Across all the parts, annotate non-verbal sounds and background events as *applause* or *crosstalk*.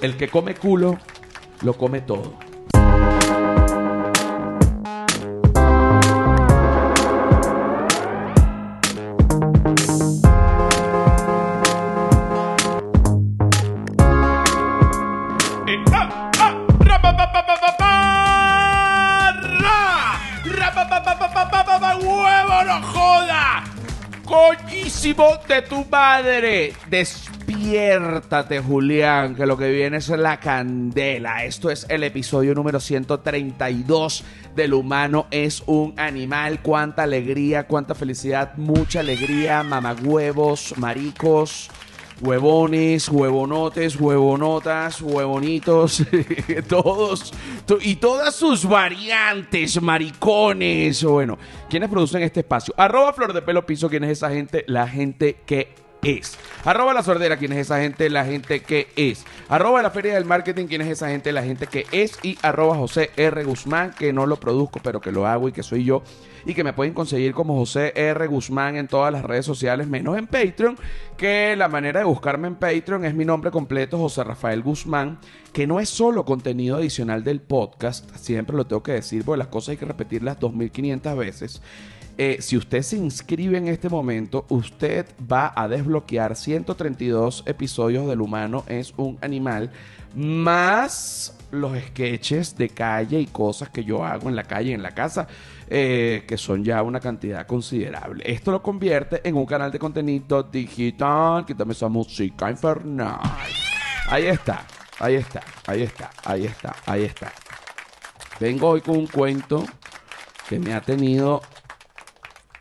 el que come culo, lo come todo. ¡Huevo no joda! ¡Coñísimo de tu madre! Despiértate, Julián, que lo que viene es la candela. Esto es el episodio número 132 del humano es un animal. Cuánta alegría, cuánta felicidad, mucha alegría, mamagüevos, maricos huevones, huevonotes, huevonotas, huevonitos, *laughs* todos to- y todas sus variantes, maricones. Bueno, ¿quiénes producen este espacio? Arroba Flor de Pelo Piso, ¿quién es esa gente? La gente que es. Arroba La Sordera, ¿quién es esa gente? La gente que es. Arroba La Feria del Marketing, ¿quién es esa gente? La gente que es. Y arroba José R. Guzmán, que no lo produzco, pero que lo hago y que soy yo. Y que me pueden conseguir como José R. Guzmán en todas las redes sociales, menos en Patreon, que la manera de buscarme en Patreon es mi nombre completo, José Rafael Guzmán, que no es solo contenido adicional del podcast, siempre lo tengo que decir, porque las cosas hay que repetirlas 2500 veces. Eh, si usted se inscribe en este momento, usted va a desbloquear 132 episodios del humano es un animal, más los sketches de calle y cosas que yo hago en la calle en la casa, eh, que son ya una cantidad considerable. Esto lo convierte en un canal de contenido digital. Quítame esa música infernal. Ahí está, ahí está, ahí está, ahí está, ahí está. Vengo hoy con un cuento que me ha tenido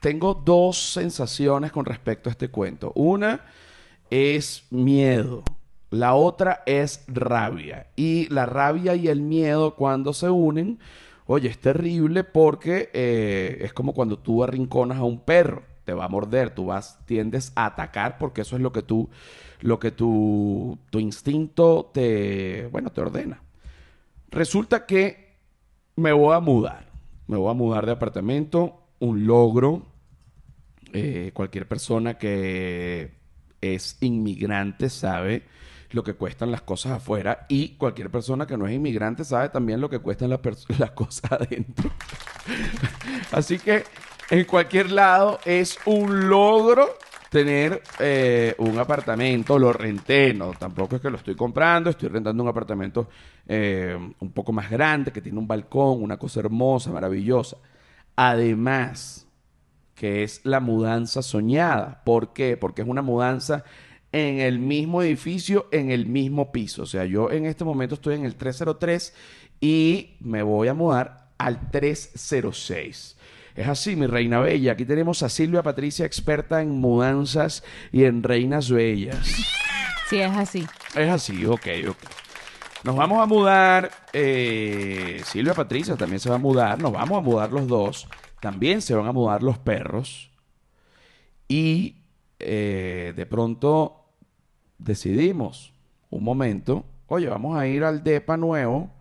tengo dos sensaciones con respecto a este cuento. Una es miedo. La otra es rabia. Y la rabia y el miedo cuando se unen, oye, es terrible porque eh, es como cuando tú arrinconas a un perro. Te va a morder, tú vas, tiendes a atacar porque eso es lo que tú, lo que tu, tu instinto te, bueno, te ordena. Resulta que me voy a mudar. Me voy a mudar de apartamento. Un logro. Eh, cualquier persona que es inmigrante sabe lo que cuestan las cosas afuera. Y cualquier persona que no es inmigrante sabe también lo que cuestan las, *laughs* cosas adentro. *laughs* Así que en cualquier lado es un logro tener eh, un apartamento, lo renté, no, tampoco es que lo estoy comprando, estoy rentando un apartamento eh, un poco más grande, que tiene un balcón, una cosa hermosa, maravillosa. Además, que es la mudanza soñada. ¿Por qué? Porque es una mudanza en el mismo edificio, en el mismo piso. O sea, yo en este momento estoy en el 303 y me voy a mudar al 306. Es así, mi reina bella. Aquí tenemos a Silvia Patricia, experta en mudanzas y en reinas bellas. Sí, es así. Es así, ok, ok. Nos vamos a mudar. eh, Silvia Patricia también se va a mudar. Nos vamos a mudar los dos. También se van a mudar los perros. Y eh, de pronto decidimos un momento. Oye, vamos a ir al DEPA nuevo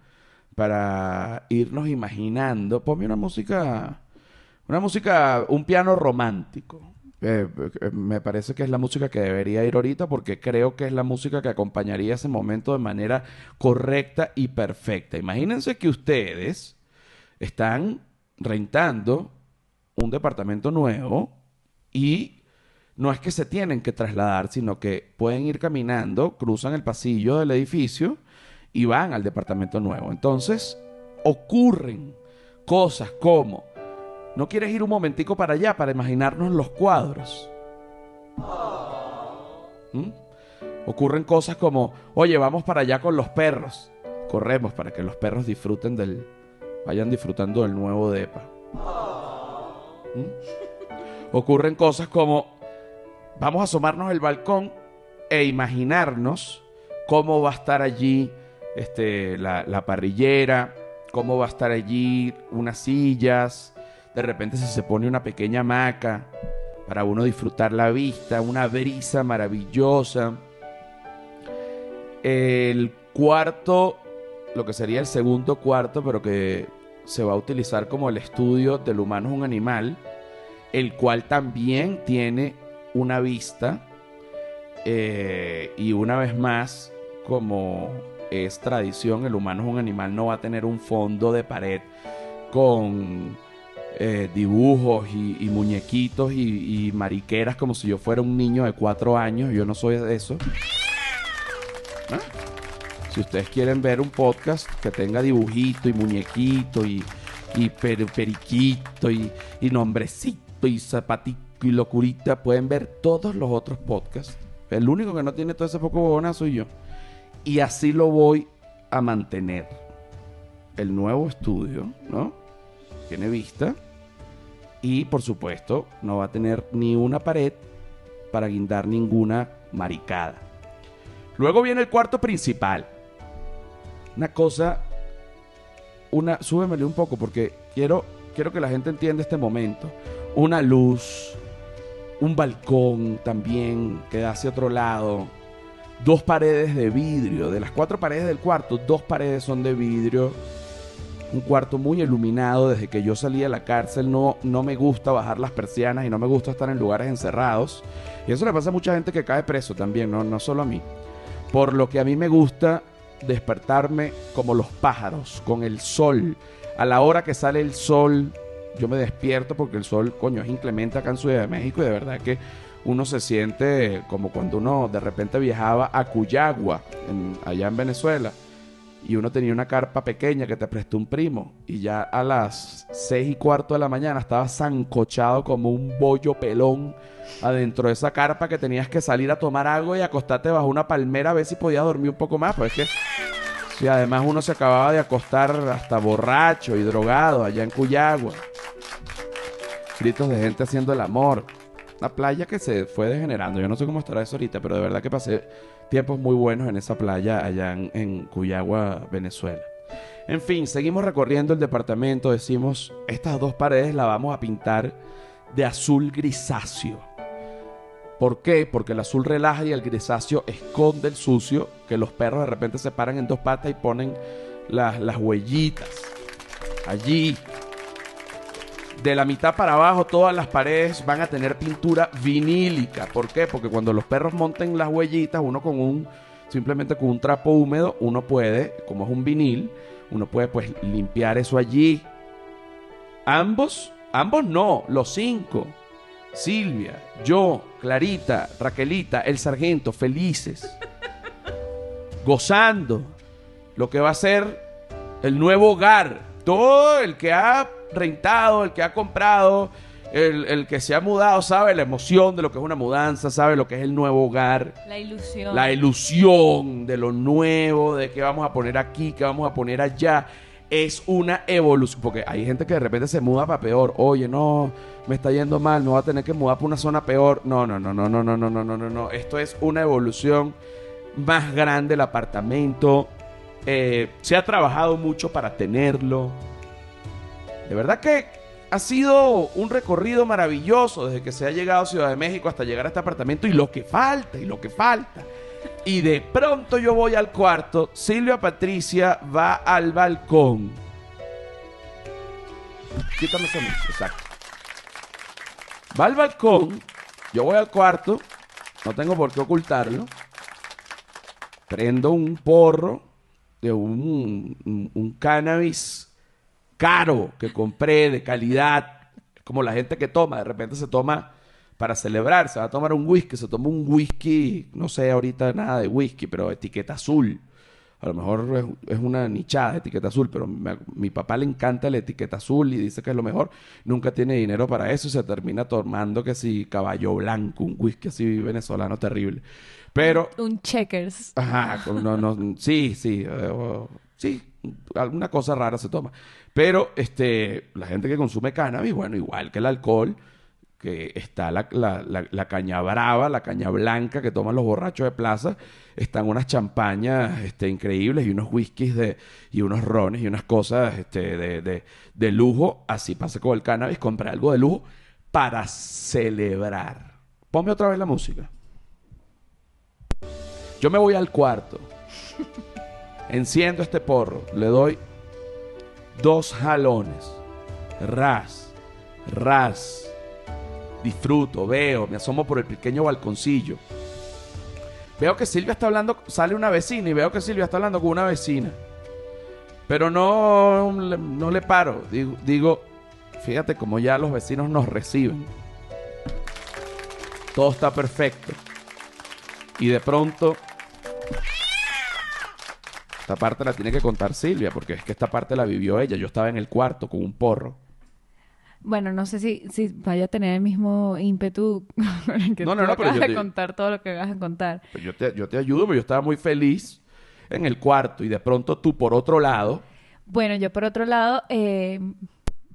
para irnos imaginando. Ponme una música. Una música. Un piano romántico. Eh, eh, me parece que es la música que debería ir ahorita porque creo que es la música que acompañaría ese momento de manera correcta y perfecta. Imagínense que ustedes están rentando un departamento nuevo y no es que se tienen que trasladar, sino que pueden ir caminando, cruzan el pasillo del edificio y van al departamento nuevo. Entonces, ocurren cosas como ¿No quieres ir un momentico para allá para imaginarnos los cuadros? ¿Mm? Ocurren cosas como, oye, vamos para allá con los perros. Corremos para que los perros disfruten del, vayan disfrutando del nuevo depa. ¿Mm? Ocurren cosas como, vamos a asomarnos al balcón e imaginarnos cómo va a estar allí este, la, la parrillera, cómo va a estar allí unas sillas, de repente si se pone una pequeña hamaca para uno disfrutar la vista, una brisa maravillosa. El cuarto, lo que sería el segundo cuarto, pero que se va a utilizar como el estudio del humano es un animal, el cual también tiene una vista eh, y una vez más como es tradición, el humano es un animal, no va a tener un fondo de pared con eh, dibujos y, muñequitos y, mariqueras como si yo fuera un niño de cuatro años. Yo no soy de eso. ¿Ah? Si ustedes quieren ver un podcast que tenga dibujito y muñequito y, periquito y, y nombrecito y zapatito y locurita, pueden ver todos los otros podcasts. El único que no tiene todo ese poco soy yo. Y así lo voy a mantener. El nuevo estudio, ¿no? Tiene vista. Y por supuesto, no va a tener ni una pared para guindar ninguna maricada. Luego viene el cuarto principal. Una cosa. Una. Súbemele un poco porque quiero, quiero que la gente entienda este momento. Una luz. Un balcón también que da hacia otro lado dos paredes de vidrio. De las cuatro paredes del cuarto, dos paredes son de vidrio. Un cuarto muy iluminado. Desde que yo salí de la cárcel no, no me gusta bajar las persianas y no me gusta estar en lugares encerrados. Y eso le pasa a mucha gente que cae preso también, no, no solo a mí. Por lo que a mí me gusta despertarme como los pájaros, con el sol. A la hora que sale el sol, yo me despierto porque el sol, coño, es inclemente acá en Ciudad de México y de verdad que uno se siente como cuando uno de repente viajaba a Cuyagua, allá en Venezuela, y uno tenía una carpa pequeña que te prestó un primo, y ya a las seis y cuarto de la mañana estaba zancochado como un bollo pelón adentro de esa carpa que tenías que salir a tomar agua y acostarte bajo una palmera a ver si podías dormir un poco más, pues es que si además uno se acababa de acostar hasta borracho y drogado allá en Cuyagua. Gritos de gente haciendo el amor. Una playa que se fue degenerando. Yo no sé cómo estará eso ahorita, pero de verdad que pasé tiempos muy buenos en esa playa allá en, Cuyagua, Venezuela. En fin, seguimos recorriendo el departamento. Decimos, estas dos paredes las vamos a pintar de azul grisáceo. ¿Por qué? Porque el azul relaja y el grisáceo esconde el sucio, que los perros de repente se paran en dos patas y ponen las, las huellitas allí de la mitad para abajo todas las paredes van a tener pintura vinílica. ¿Por qué? Porque cuando los perros monten las huellitas, uno con un simplemente con un trapo húmedo, uno puede, como es un vinil, uno puede pues limpiar eso allí. Ambos, ambos no, los cinco. Silvia, yo, Clarita, Raquelita, el sargento, felices. *laughs* Gozando lo que va a ser el nuevo hogar. Todo el que ha rentado, el que ha comprado, el, que se ha mudado, sabe la emoción de lo que es una mudanza, sabe lo que es el nuevo hogar. La ilusión. La ilusión de lo nuevo, de qué vamos a poner aquí, qué vamos a poner allá. Es una evolución, porque hay gente que de repente se muda para peor. Oye, no, me está yendo mal, me voy a tener que mudar para una zona peor. No, no, no, no, no, no, no, no, no, no, no. Esto es una evolución más grande el apartamento. Eh, se ha trabajado mucho para tenerlo. De verdad que ha sido un recorrido maravilloso desde que se ha llegado a Ciudad de México hasta llegar a este apartamento y lo que falta, y lo que falta. Y de pronto yo voy al cuarto, Silvia Patricia va al balcón. Quítame esa música, exacto. Va al balcón, yo voy al cuarto, no tengo por qué ocultarlo. Prendo un porro de un, un, un cannabis caro que compré, de calidad, como la gente que toma, de repente se toma para celebrar, se va a tomar un whisky, se toma un whisky, no sé ahorita nada de whisky, pero etiqueta azul. A lo mejor es, una nichada de etiqueta azul, pero mi papá le encanta la etiqueta azul y dice que es lo mejor. Nunca tiene dinero para eso y se termina tomando que si caballo blanco, un whisky así venezolano terrible. Pero... Un checkers. Ajá, no, no, sí, sí, eh, sí, alguna cosa rara se toma. Pero este, la gente que consume cannabis, bueno, igual que el alcohol, que está la, caña brava, la caña blanca que toman los borrachos de plaza, están unas champañas este, increíbles y unos whiskies de, y unos rones y unas cosas este, de, de, de lujo. Así pasa con el cannabis, compré algo de lujo para celebrar. Ponme otra vez la música. Yo me voy al cuarto. *laughs* Enciendo este porro, le doy dos jalones. Ras, ras. Disfruto, veo, me asomo por el pequeño balconcillo. Veo que Silvia está hablando, sale una vecina y veo que Silvia está hablando con una vecina. Pero no, no le paro. Digo, digo, fíjate como ya los vecinos nos reciben. Todo está perfecto. Y de pronto... Esta parte la tiene que contar Silvia, porque es que esta parte la vivió ella. Yo estaba en el cuarto con un porro. Bueno, no sé si, si vaya a tener el mismo ímpetu *laughs* que No, no, tú no, pero yo te- contar todo lo que vas a contar. Pues yo te, yo te ayudo, pero yo estaba muy feliz en el cuarto. Y de pronto tú, por otro lado, Bueno, yo por otro lado, eh,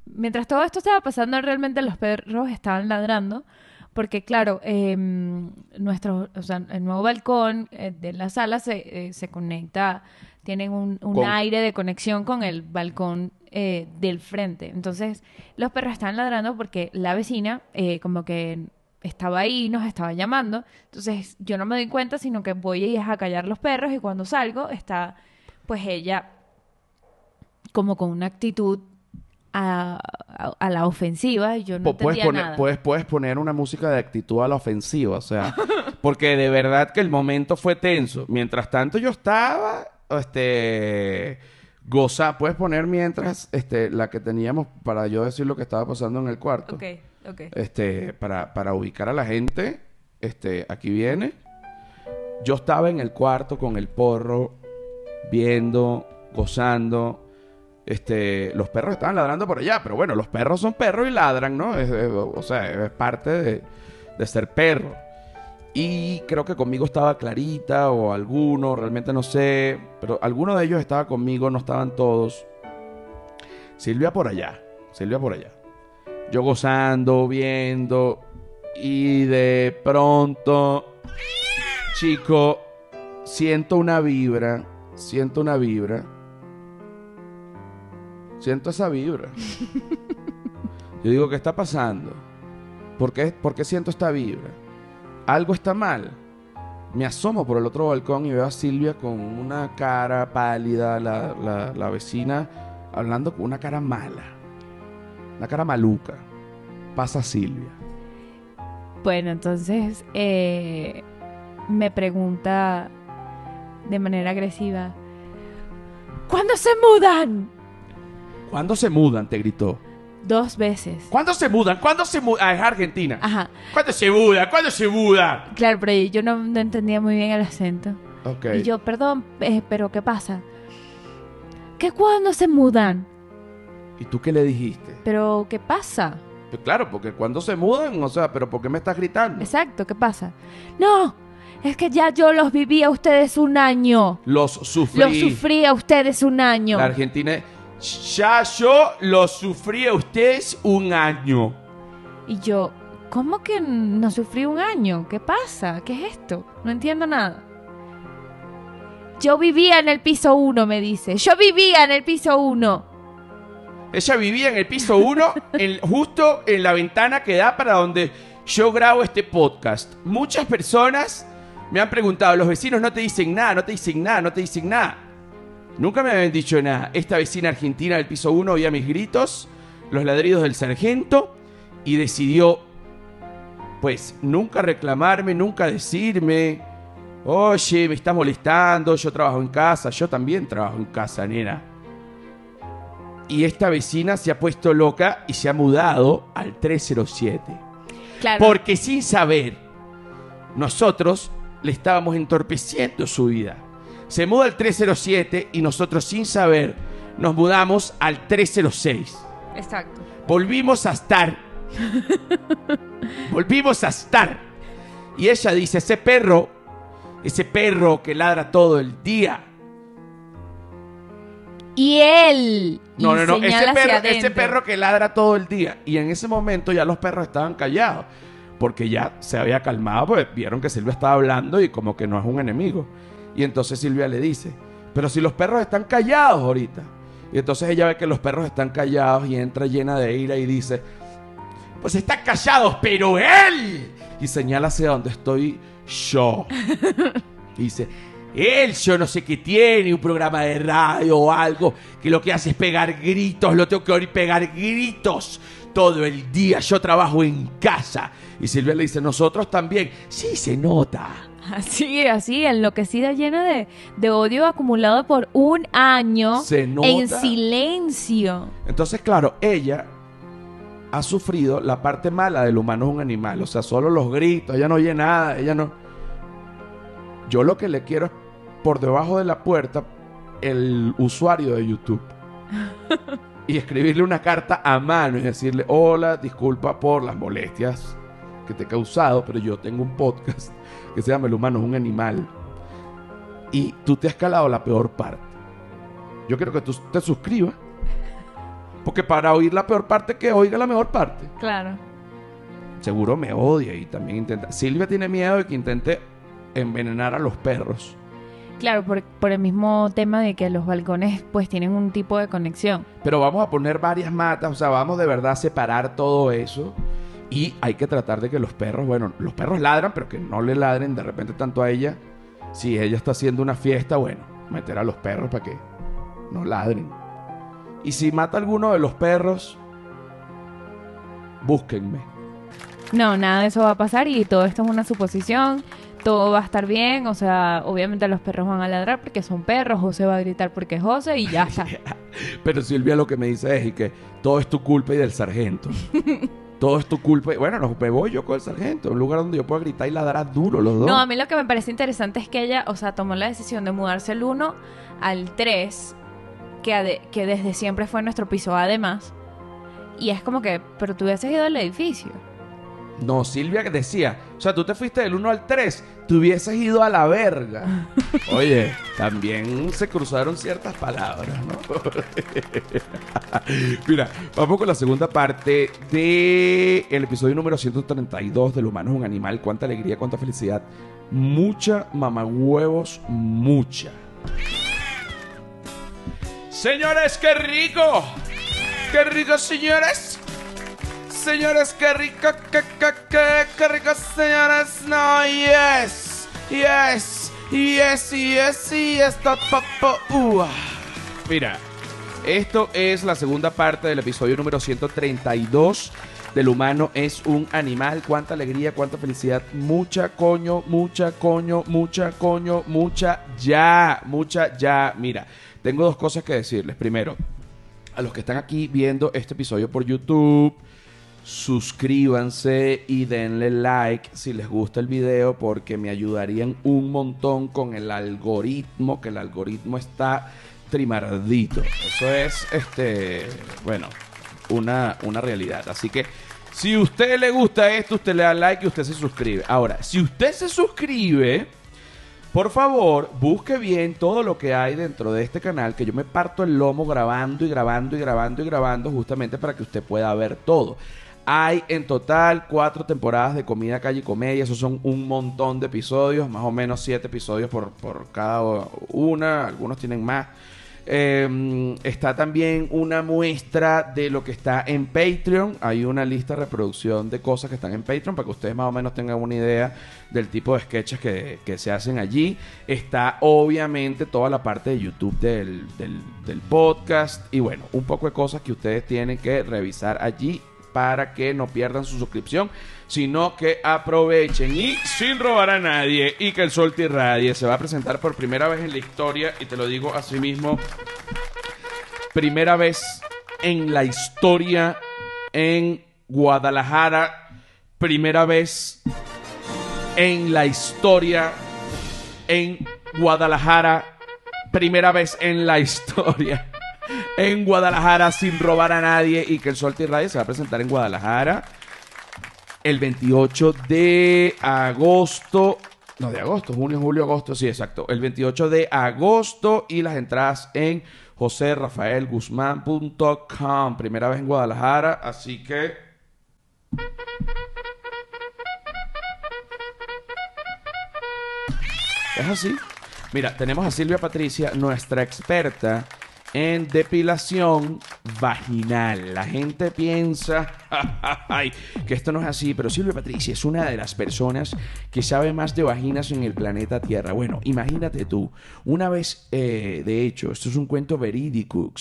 mientras todo esto estaba pasando, realmente los perros estaban ladrando, porque claro, eh, nuestro, o sea, el nuevo balcón eh, de la sala se, eh, se conecta, tienen un, un Con- aire de conexión con el balcón eh, del frente. Entonces, los perros estaban ladrando porque la vecina eh, como que estaba ahí, nos estaba llamando. Entonces, yo no me doy cuenta, sino que voy y es a callar los perros y cuando salgo está, pues ella como con una actitud a, a- a la ofensiva y yo no puedes, poner, nada. puedes, puedes poner una música de actitud a la ofensiva. O sea, *laughs* porque de verdad que el momento fue tenso. Mientras tanto, yo estaba, este, goza. Puedes poner mientras, este, la que teníamos para yo decir lo que estaba pasando en el cuarto. Ok, ok. este, para, para ubicar a la gente, este, aquí viene. Yo estaba en el cuarto con el porro, viendo, gozando. Este, los perros estaban ladrando por allá, pero bueno, los perros son perros y ladran, ¿no? Es- es- o sea, es parte de, de ser perro. Y creo que conmigo estaba Clarita o alguno, realmente no sé, pero alguno de ellos estaba conmigo, no estaban todos. Silvia por allá, Silvia por allá yo gozando, viendo, y de pronto, chico, siento una vibra, siento una vibra, siento esa vibra. *laughs* Yo digo, ¿qué está pasando? ¿Por qué, por qué siento esta vibra? Algo está mal. Me asomo por el otro balcón y veo a Silvia con una cara pálida, la, la- la vecina hablando con una cara mala. Una cara maluca. Pasa Silvia. Bueno, entonces eh, me pregunta de manera agresiva, ¿cuándo se mudan? ¿Cuándo se mudan? Te gritó. Dos veces. ¿Cuándo se mudan? ¿Cuándo se mudan? Ah, es Argentina. Ajá, ¿Cuándo se mudan? ¿Cuándo se mudan? claro, pero yo no, no entendía muy bien el acento. Ok. Y yo, perdón, eh, pero ¿qué pasa? ¿Que cuándo se mudan? ¿Y tú qué le dijiste? Pero ¿qué pasa? Pues claro, porque cuando se mudan, o sea, pero ¿por qué me estás gritando? Exacto, ¿qué pasa? No, es que ya yo los viví a ustedes un año. Los sufrí. Los sufrí a ustedes un año. La Argentina. Ya yo los sufrí a ustedes un año. Y yo, ¿cómo que no sufrí un año? ¿Qué pasa? ¿Qué es esto? No entiendo nada. Yo vivía en el piso 1, me dice. Yo vivía en el piso 1. Ella vivía en el piso 1, *laughs* justo en la ventana que da para donde yo grabo este podcast. Muchas personas me han preguntado, los vecinos no te dicen nada, no te dicen nada, no te dicen nada. Nunca me habían dicho nada. Esta vecina argentina del piso 1 oía mis gritos, los ladridos del sargento y decidió, pues, nunca reclamarme, nunca decirme, oye, me estás molestando, yo trabajo en casa, yo también trabajo en casa, nena. Y esta vecina se ha puesto loca y se ha mudado al 307. Claro. Porque sin saber, nosotros le estábamos entorpeciendo su vida. Se muda al 307 y nosotros sin saber nos mudamos al 306. Exacto. Volvimos a estar. Volvimos a estar. Y ella dice, ese perro, ese perro que ladra todo el día. Y él. No, y no, no, ese perro, ese perro que ladra todo el día. Y en ese momento ya los perros estaban callados. Porque ya se había calmado, pues vieron que Silvia estaba hablando y como que no es un enemigo. Y entonces Silvia le dice, pero si los perros están callados ahorita. Y entonces ella ve que los perros están callados y entra llena de ira y dice, pues están callados, pero él. Y señala hacia donde estoy yo. Dice, Él, yo no sé qué tiene, un programa de radio o algo, que lo que hace es pegar gritos, lo tengo que oír pegar gritos todo el día. Yo trabajo en casa. Y Silvia le dice, nosotros también. Sí, se nota. *laughs* Así, así, enloquecida, llena de, de odio acumulado por un año Se nota. en silencio. Entonces, claro, ella ha sufrido la parte mala del humano es un animal. O sea, solo los gritos, ella no oye nada, ella no... Yo lo que le quiero es por debajo de la puerta el usuario de YouTube. *laughs* y escribirle una carta a mano y decirle, hola, disculpa por las molestias que te he causado, pero yo tengo un podcast que se llama El humano es un animal. Y tú te has calado la peor parte. Yo quiero que tú te suscribas. Porque para oír la peor parte, que oiga la mejor parte. Claro. Seguro me odia y también intenta. Silvia tiene miedo de que intente envenenar a los perros. Claro, por, por el mismo tema de que los balcones pues tienen un tipo de conexión. Pero vamos a poner varias matas, o sea, vamos de verdad a separar todo eso. Y hay que tratar de que los perros, bueno, los perros ladran, pero que no le ladren de repente tanto a ella. Si ella está haciendo una fiesta, bueno, meter a los perros para que no ladren. Y si mata a alguno de los perros, búsquenme. No, nada de eso va a pasar y todo esto es una suposición. Todo va a estar bien, o sea, obviamente los perros van a ladrar porque son perros, José va a gritar porque es José y ya *laughs* está. Pero Silvia lo que me dice es y que todo es tu culpa y del sargento. *laughs* todo es tu culpa. Bueno, no, me voy yo con el sargento, un lugar donde yo pueda gritar y ladrar duro los dos. No, a mí lo que me parece interesante es que ella, o sea, tomó la decisión de mudarse el 1 al 3, que, que desde siempre fue nuestro piso además. Y es como que, pero tú hubieses ido al edificio. No, Silvia que decía, o sea, tú te fuiste del 1 al 3, te hubieses ido a la verga. *laughs* Oye, también se cruzaron ciertas palabras, ¿no? *laughs* Mira, vamos con la segunda parte del el episodio número 132 del humano es un animal. Cuánta alegría, cuánta felicidad. Mucha mamagüevos, mucha. Señores, qué rico. Qué rico, señores. Señores, qué rico, qué, qué, qué, qué rico, señores. No, yes. Yes. Yes, yes, yes. Mira, esto es la segunda parte del episodio número 132 del humano es un animal. Cuánta alegría, cuánta felicidad. Mucha coño, mucha coño, mucha coño, mucha ya, mucha ya. Mira, tengo dos cosas que decirles. Primero, a los que están aquí viendo este episodio por YouTube, suscríbanse y denle like si les gusta el video porque me ayudarían un montón con el algoritmo, que el algoritmo está trimardito. Eso es, este, bueno, una, una realidad. Así que si a usted le gusta esto, usted le da like y usted se suscribe. Ahora, si usted se suscribe, por favor, busque bien todo lo que hay dentro de este canal, que yo me parto el lomo grabando y grabando y grabando y grabando justamente para que usted pueda ver todo. Hay en total cuatro temporadas de Comida, Calle y Comedia. Esos son un montón de episodios, más o menos siete episodios por, por cada una. Algunos tienen más. Eh, está también una muestra de lo que está en Patreon. Hay una lista de reproducción de cosas que están en Patreon para que ustedes más o menos tengan una idea del tipo de sketches que, que se hacen allí. Está obviamente toda la parte de YouTube del, del podcast. Y bueno, un poco de cosas que ustedes tienen que revisar allí para que no pierdan su suscripción, sino que aprovechen y sin robar a nadie y que el sol te irradie. Se va a presentar por primera vez en la historia y te lo digo así mismo, primera vez en la historia en Guadalajara, primera vez en la historia en Guadalajara, primera vez en la historia en Guadalajara sin robar a nadie y que el Sol te irradie se va a presentar en Guadalajara el 28 de agosto. No, de agosto, junio, julio, agosto, sí, exacto. El 28 de agosto y las entradas en joserrafaelguzmán.com. Primera vez en Guadalajara, así que... Es así. Mira, tenemos a Silvia Patricia, nuestra experta en depilación vaginal. La gente piensa *laughs* que esto no es así, pero Silvia Patricia es una de las personas que sabe más de vaginas en el planeta Tierra. Bueno, imagínate tú, una vez, eh, de hecho, esto es un cuento verídico.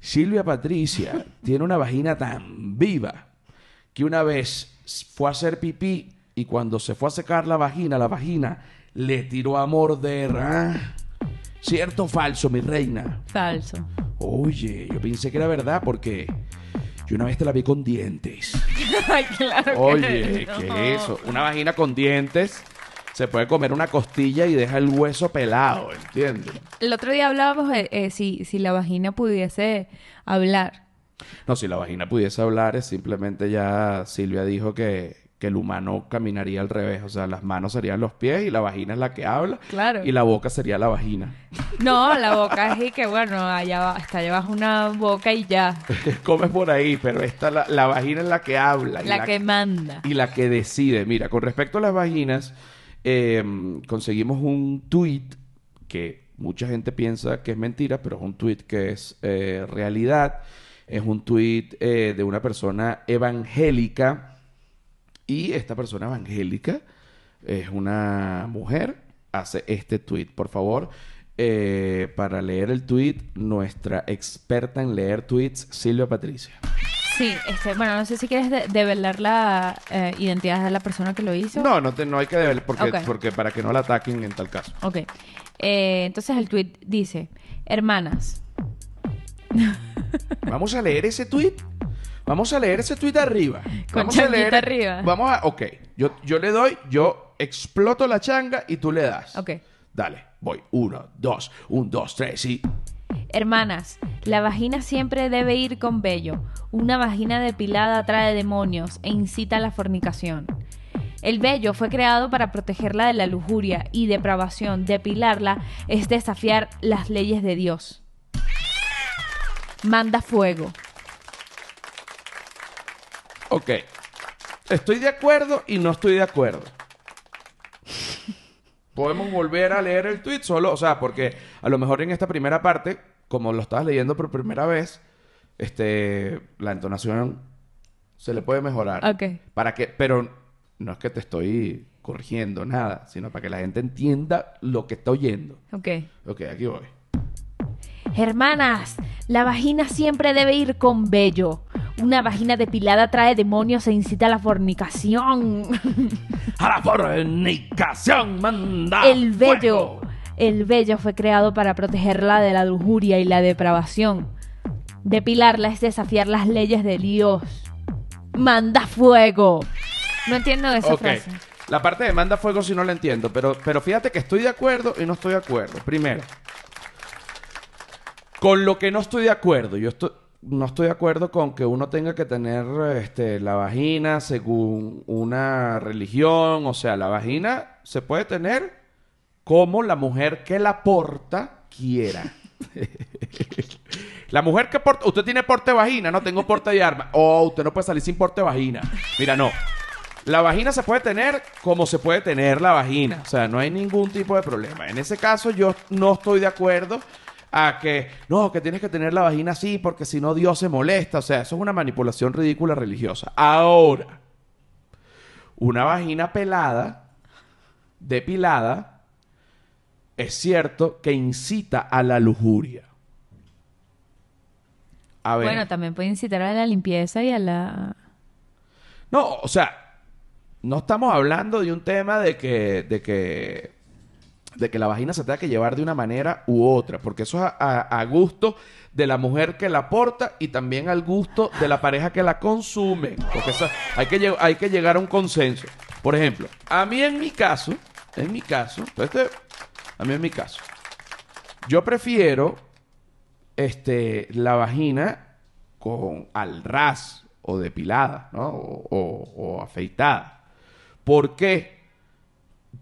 Silvia Patricia *laughs* tiene una vagina tan viva que una vez fue a hacer pipí y cuando se fue a secar la vagina, la vagina le tiró a morder. ¿Cierto o falso, mi reina? Falso. Oye, yo pensé que era verdad porque yo una vez te la vi con dientes. *laughs* Ay, claro que Oye, no. ¿qué es eso? Una vagina con dientes se puede comer una costilla y deja el hueso pelado, ¿entiendes? El otro día hablábamos de eh, si, si la vagina pudiese hablar. No, si la vagina pudiese hablar, es simplemente ya Silvia dijo que, que el humano caminaría al revés. O sea, las manos serían los pies y la vagina es la que habla. Claro. Y la boca sería la vagina. No, la boca es y que bueno, allá va, hasta llevas una boca y ya. *laughs* Comes por ahí, pero esta, la, la vagina es la que habla. y La que manda. y la que decide. Mira, con respecto a las vaginas, eh, conseguimos un tweet que mucha gente piensa que es mentira, pero es un tweet que es eh, realidad. Es un tweet eh, de una persona evangélica y esta persona evangélica es una mujer. Hace este tweet, por favor. eh, para leer el tweet, nuestra experta en leer tweets, Silvia Patricia. Sí, este, bueno, no sé si quieres de- develar la eh, identidad de la persona que lo hizo. No, no, te- no hay que deber porque, porque para que no la ataquen en tal caso. Ok. Eh, entonces el tweet dice, hermanas, Vamos a leer ese tweet. Vamos a leer ese tweet arriba. Con Vamos a arriba. Vamos a. Ok. Yo, yo le doy, yo exploto la changa y tú le das. ok. Dale, voy. Uno, dos, un, dos, tres y. Hermanas, la vagina siempre debe ir con vello. Una vagina depilada atrae demonios e incita a la fornicación. El vello fue creado para protegerla de la lujuria y depravación. Depilarla es desafiar las leyes de Dios. Manda fuego. Ok. Estoy de acuerdo y no estoy de acuerdo. Podemos volver a leer el tweet solo, o sea, porque a lo mejor en esta primera parte, como lo estabas leyendo por primera vez, este, la entonación se le puede mejorar. Ok. Para que, pero no es que te estoy corrigiendo nada, sino para que la gente entienda lo que está oyendo. Ok. Ok, aquí voy. Hermanas, la vagina siempre debe ir con vello. Una vagina depilada trae demonios e incita a la fornicación. A la fornicación manda. El vello. fuego. El vello fue creado para protegerla de la lujuria y la depravación. Depilarla es desafiar las leyes de Dios. Manda fuego. No entiendo esa Ok. frase. La parte de manda fuego sí no la entiendo, pero, pero fíjate que estoy de acuerdo y no estoy de acuerdo. Primero, con lo que no estoy de acuerdo, yo estoy, no estoy de acuerdo con que uno tenga que tener este, la vagina según una religión. O sea, la vagina se puede tener como la mujer que la porta quiera. *laughs* La mujer que porta... Usted tiene porte de vagina, no tengo porte de arma. Oh, usted no puede salir sin porte de vagina. Mira, no. La vagina se puede tener como se puede tener la vagina. O sea, no hay ningún tipo de problema. En ese caso yo no estoy de acuerdo a que, no, que tienes que tener la vagina así porque si no Dios se molesta. O sea, eso es una manipulación ridícula religiosa. Ahora, una vagina pelada, depilada, es cierto que incita a la lujuria. A ver. Bueno, también puede incitar a la limpieza y a la... No, o sea, no estamos hablando de un tema de que, de que, de que la vagina se tenga que llevar de una manera u otra, porque eso es a, gusto de la mujer que la porta y también al gusto de la pareja que la consume, porque hay que hay que llegar a un consenso. Por ejemplo, a mí en mi caso, en mi caso, este, a mí en mi caso, yo prefiero este, la vagina con al ras o depilada, ¿no? O- o afeitada. ¿Por qué?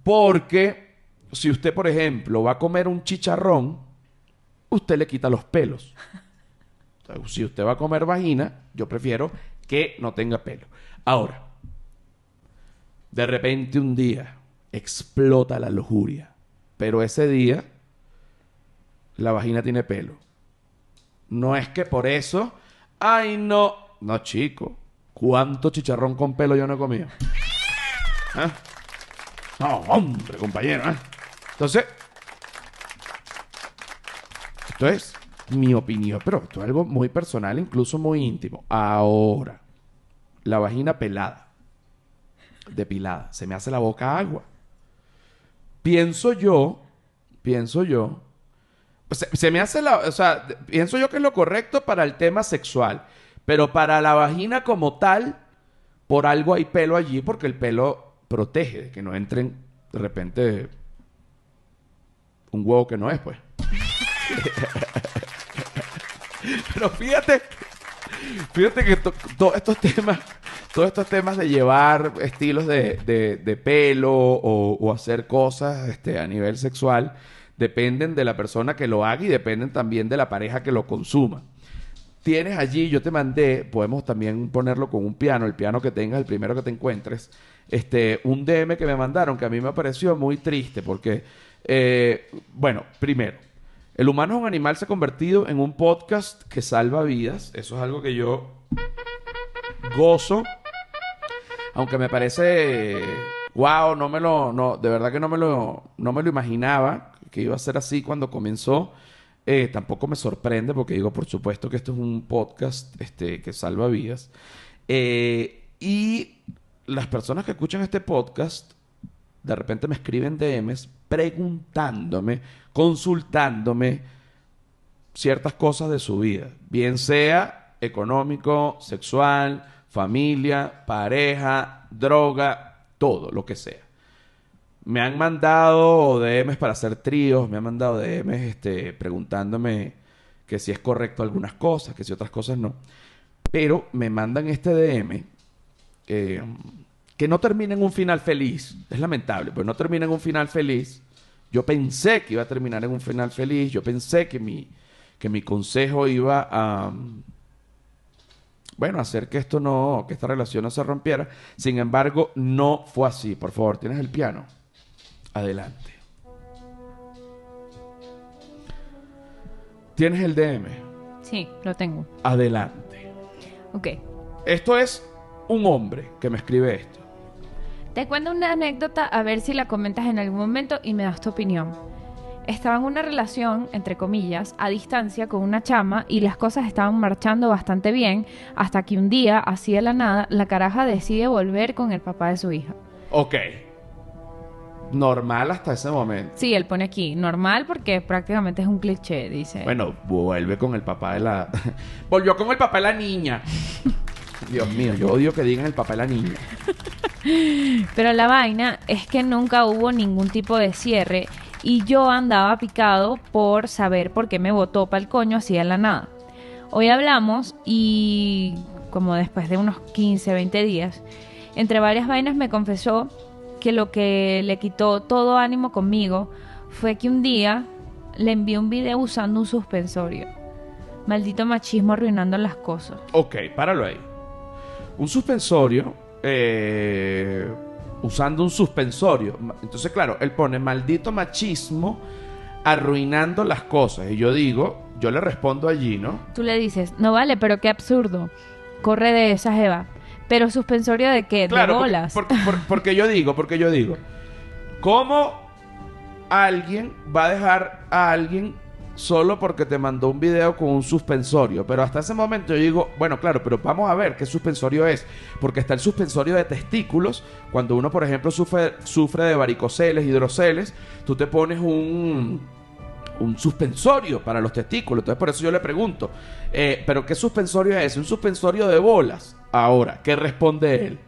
Porque si usted, por ejemplo, va a comer un chicharrón, usted le quita los pelos. Si usted va a comer vagina, yo prefiero que no tenga pelo. Ahora, de repente un día explota la lujuria, pero ese día la vagina tiene pelo. No es que por eso, ay no, no chico, ¿cuánto chicharrón con pelo yo no he comido? ¿Ah? No, hombre, compañero. ¿eh? Entonces, esto es mi opinión, pero esto es algo muy personal, incluso muy íntimo. Ahora, la vagina pelada, depilada, se me hace la boca agua. Pienso yo, pienso yo, se, se me hace la, o sea, pienso yo que es lo correcto para el tema sexual, pero para la vagina como tal, por algo hay pelo allí, porque el pelo protege de que no entren de repente un huevo que no es, pues. Pero fíjate, fíjate que to- todos estos temas, todos estos temas de llevar estilos de, de- de pelo o, o hacer cosas este, a nivel sexual, dependen de la persona que lo haga y dependen también de la pareja que lo consuma. Tienes allí, yo te mandé, podemos también ponerlo con un piano, el piano que tengas, el primero que te encuentres, este, un DM que me mandaron que a mí me pareció muy triste porque, eh, bueno, primero, el humano es un animal se ha convertido en un podcast que salva vidas, eso es algo que yo gozo, aunque me parece, wow, no me lo, no, de verdad que no me lo, no me lo imaginaba que iba a ser así cuando comenzó. Eh, tampoco me sorprende porque digo, por supuesto que esto es un podcast este, que salva vidas. Eh, y las personas que escuchan este podcast de repente me escriben DMs preguntándome, consultándome ciertas cosas de su vida, bien sea económico, sexual, familia, pareja, droga, todo, lo que sea. Me han mandado DMs para hacer tríos, me han mandado DMs este, preguntándome que si es correcto algunas cosas, que si otras cosas no. Pero me mandan este DM eh, que no termina en un final feliz. Es lamentable, pero no termina en un final feliz. Yo pensé que iba a terminar en un final feliz. Yo pensé que mi, que mi consejo iba a... um, bueno, hacer que esto no, que esta relación no se rompiera. Sin embargo, no fue así. Por favor, ¿tienes el piano? Adelante. ¿Tienes el DM? Sí, lo tengo. Adelante. Ok. Esto es un hombre que me escribe esto. Te cuento una anécdota a ver si la comentas en algún momento y me das tu opinión. Estaba en una relación, entre comillas, a distancia con una chama y las cosas estaban marchando bastante bien hasta que un día, así de la nada, la caraja decide volver con el papá de su hija. Ok. Normal hasta ese momento. Sí, él pone aquí, normal porque prácticamente es un cliché, dice. Bueno, vuelve con el papá de la... *laughs* Volvió con el papá de la niña. *laughs* Dios mío, yo odio que digan el papá de la niña. *laughs* Pero la vaina es que nunca hubo ningún tipo de cierre y yo andaba picado por saber por qué me votó para el coño así de la nada. Hoy hablamos y como después de unos 15, 20 días, entre varias vainas me confesó que lo que le quitó todo ánimo conmigo fue que un día le envié un video usando un suspensorio. Maldito machismo arruinando las cosas. Ok, páralo ahí. Un suspensorio, eh, usando un suspensorio. Entonces, claro, él pone maldito machismo arruinando las cosas. Y yo digo, yo le respondo allí, ¿no? Tú le dices, no vale, pero qué absurdo. Corre de esa jeva. Pero suspensorio de qué? Claro, de bolas. Porque, por- porque yo digo, porque yo digo, ¿cómo alguien va a dejar a alguien solo porque te mandó un video con un suspensorio? Pero hasta ese momento yo digo, bueno, claro, pero vamos a ver qué suspensorio es. Porque está el suspensorio de testículos. Cuando uno, por ejemplo, sufre, sufre de varicoceles, hidroceles, tú te pones un un suspensorio para los testículos. Entonces, por eso yo le pregunto, eh, ¿pero qué suspensorio es? Un suspensorio de bolas. Ahora, ¿qué responde él?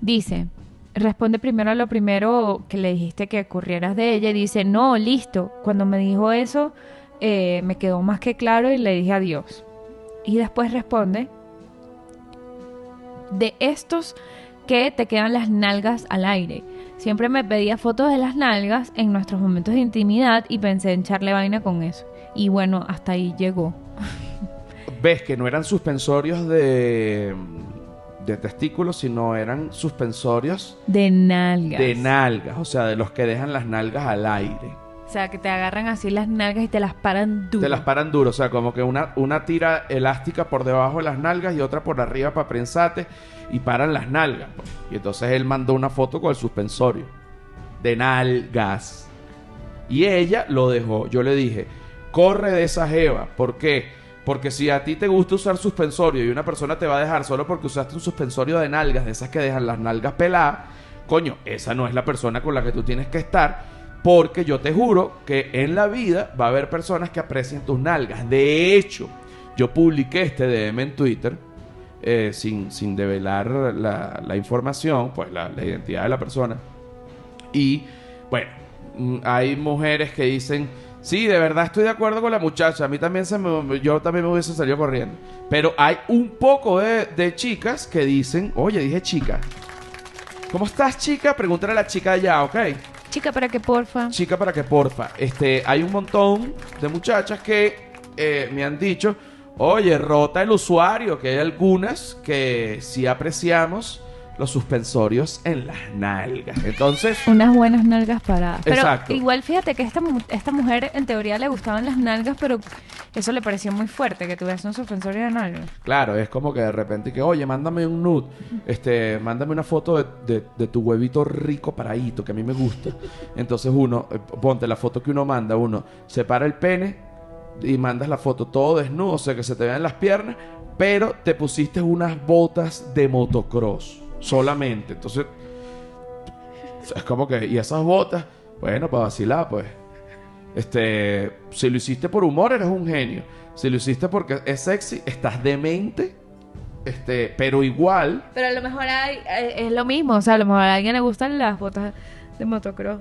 Dice, responde primero a lo primero que le dijiste que corrieras de ella y dice, no, listo. Cuando me dijo eso, eh, me quedó más que claro y le dije adiós. Y después responde, de estos que te quedan las nalgas al aire. Siempre me pedía fotos de las nalgas en nuestros momentos de intimidad y pensé en echarle vaina con eso. Y bueno, hasta ahí llegó. Ves que no eran suspensorios de, de testículos, sino eran suspensorios De nalgas. de nalgas, o sea, de los que dejan las nalgas al aire. O sea, que te agarran así las nalgas y te las paran duro. Te las paran duro, o sea, como que una, una tira elástica por debajo de las nalgas y otra por arriba para prensarte y paran las nalgas. pues. Y entonces él mandó una foto con el suspensorio de nalgas. Y ella lo dejó. Yo le dije, corre de esa jeva. ¿Por qué? Porque si a ti te gusta usar suspensorio y una persona te va a dejar solo porque usaste un suspensorio de nalgas, de esas que dejan las nalgas peladas, coño, esa no es la persona con la que tú tienes que estar. Porque yo te juro que en la vida va a haber personas que aprecien tus nalgas. De hecho, yo publiqué este DM en Twitter eh, sin, sin develar la, la información, pues la, la identidad de la persona. Y bueno, mm, hay mujeres que dicen, sí, de verdad estoy de acuerdo con la muchacha, a mí también se me, yo también me hubiese salido corriendo. Pero hay un poco de, de chicas que dicen, oye, dije chica. ¿Cómo estás, chica? Pregúntale a la chica allá, ¿ok? Chica, para que porfa. Chica, para que porfa. Este, hay un montón de muchachas que eh, me han dicho, oye, rota el usuario, que hay algunas que sí apreciamos los suspensorios en las nalgas. Entonces, Unas buenas nalgas paradas. Pero Exacto. igual fíjate que esta, esta mujer en teoría le gustaban las nalgas, pero eso le pareció muy fuerte, que tuviese un suspensorio de nalgas. claro, es como que de repente que, oye, mándame un nude, este, mándame una foto de, de- de tu huevito rico paradito, que a mí me gusta. Entonces uno, eh, ponte la foto que uno manda, uno separa el pene y mandas la foto todo desnudo, o sea, que se te vean las piernas, pero te pusiste unas botas de motocross solamente. Entonces, es como que, y esas botas, bueno, para vacilar, pues. Este, si lo hiciste por humor, eres un genio. Si lo hiciste porque es sexy, estás demente. Este, pero igual, Pero a lo mejor hay, eh, es lo mismo, o sea, a lo mejor a alguien le gustan las botas de motocross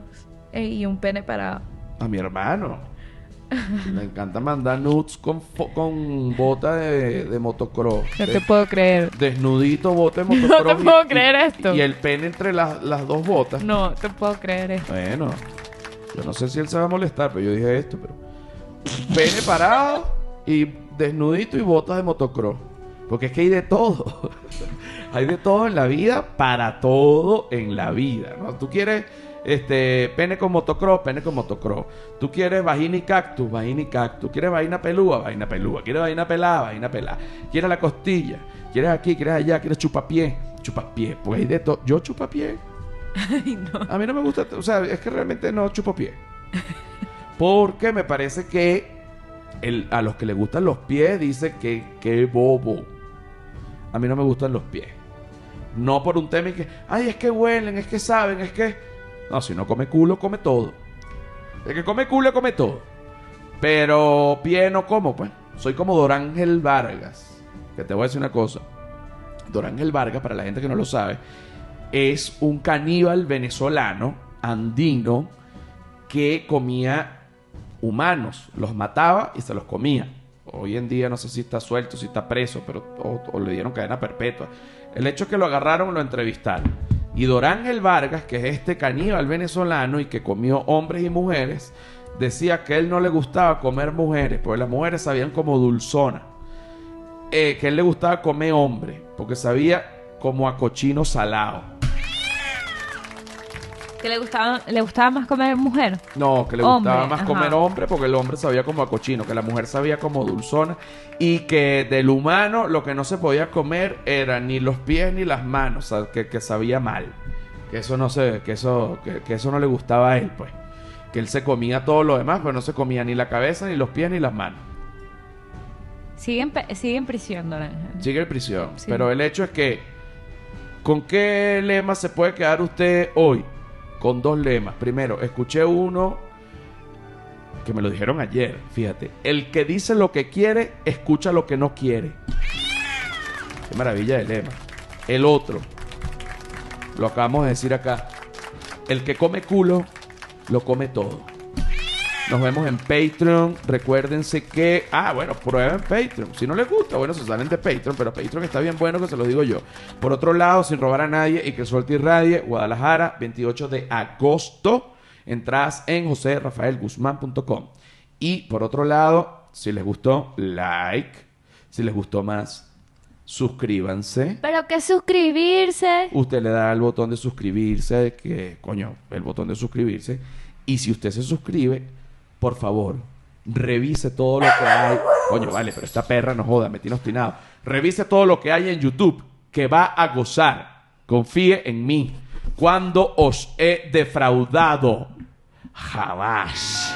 eh, y un pene parado. a mi hermano. *laughs* Me encanta mandar nudes con, con bota de, de motocross. No De- te puedo creer. Desnudito, bota de *laughs* motocross. te y- puedo y- creer esto. Y el pene entre las, las dos botas. No te puedo creer esto. Bueno, yo no sé si él se va a molestar, pero yo dije esto, pero... Pene parado y desnudito y botas de motocross. Porque es que hay de todo. *laughs* hay de todo en la vida para todo en la vida, ¿no? Tú quieres este pene con motocross, pene con motocross. Tú quieres vagina y cactus, vagina y cactus. Quieres vaina pelúa, vaina pelúa. Quieres vaina pelada, vaina pelada. Quieres la costilla. Quieres aquí, quieres allá, quieres chupapié, chupapié. Pues hay de todo. Yo chupapié. *laughs* A mí no me gusta, o sea, es que realmente no chupo pie. Porque me parece que el- a los que les gustan los pies dicen que qué bobo. A mí no me gustan los pies. No por un tema y que, ay, es que huelen, es que saben, es que... No, si no come culo, come todo. El que come culo, come todo. Pero pie no como, pues. Soy como Dorángel Vargas. Que te voy a decir una cosa. Dorángel Vargas, para la gente que no lo sabe, es un caníbal venezolano, andino, que comía humanos, los mataba y se los comía. Hoy en día no sé si está suelto, si está preso, pero le dieron cadena perpetua. El hecho es que lo agarraron, lo entrevistaron. Y Dorángel Vargas, que es este caníbal venezolano y que comió hombres y mujeres, decía que él no le gustaba comer mujeres, porque las mujeres sabían como dulzona. Eh, que él le gustaba comer hombre, porque sabía como a cochino salado. ¿Que le gustaba, le gustaba más comer mujer? No, que le Hombre, gustaba más ajá. comer hombre porque el hombre sabía como a cochino, que la mujer sabía como dulzona y que del humano lo que no se podía comer era ni los pies ni las manos, o sea, que, que sabía mal. Que eso no se, que eso, que, que eso no le gustaba a él, pues. Que él se comía todo lo demás, pero no se comía ni la cabeza, ni los pies, ni las manos. Sigue en, pe- sigue en prisión, Don Ángel. Sigue en prisión. Sí. Pero el hecho es que, ¿con qué lema se puede quedar usted hoy? Con dos lemas. Primero, escuché uno que me lo dijeron ayer, fíjate. El que dice lo que quiere, escucha lo que no quiere. Qué maravilla de lema. El otro, lo acabamos de decir acá. El que come culo, lo come todo. Nos vemos en Patreon. Recuérdense que. Ah, bueno, prueben Patreon. Si no les gusta, bueno, se salen de Patreon. Pero Patreon está bien bueno, que se lo digo yo. Por otro lado, sin robar a nadie y que suelte y radie, Guadalajara, 28 de agosto. Entradas en joserrafaelguzmán.com. Y por otro lado, si les gustó, like. Si les gustó más, suscríbanse. Pero que suscribirse. Usted le da al botón de suscribirse, que coño, el botón de suscribirse. Y si usted se suscribe, por favor, revise todo lo que hay. Coño, vale, pero esta perra no joda, me tiene obstinado. Revise todo lo que hay en YouTube, que va a gozar. Confíe en mí. Cuando os he defraudado, jamás.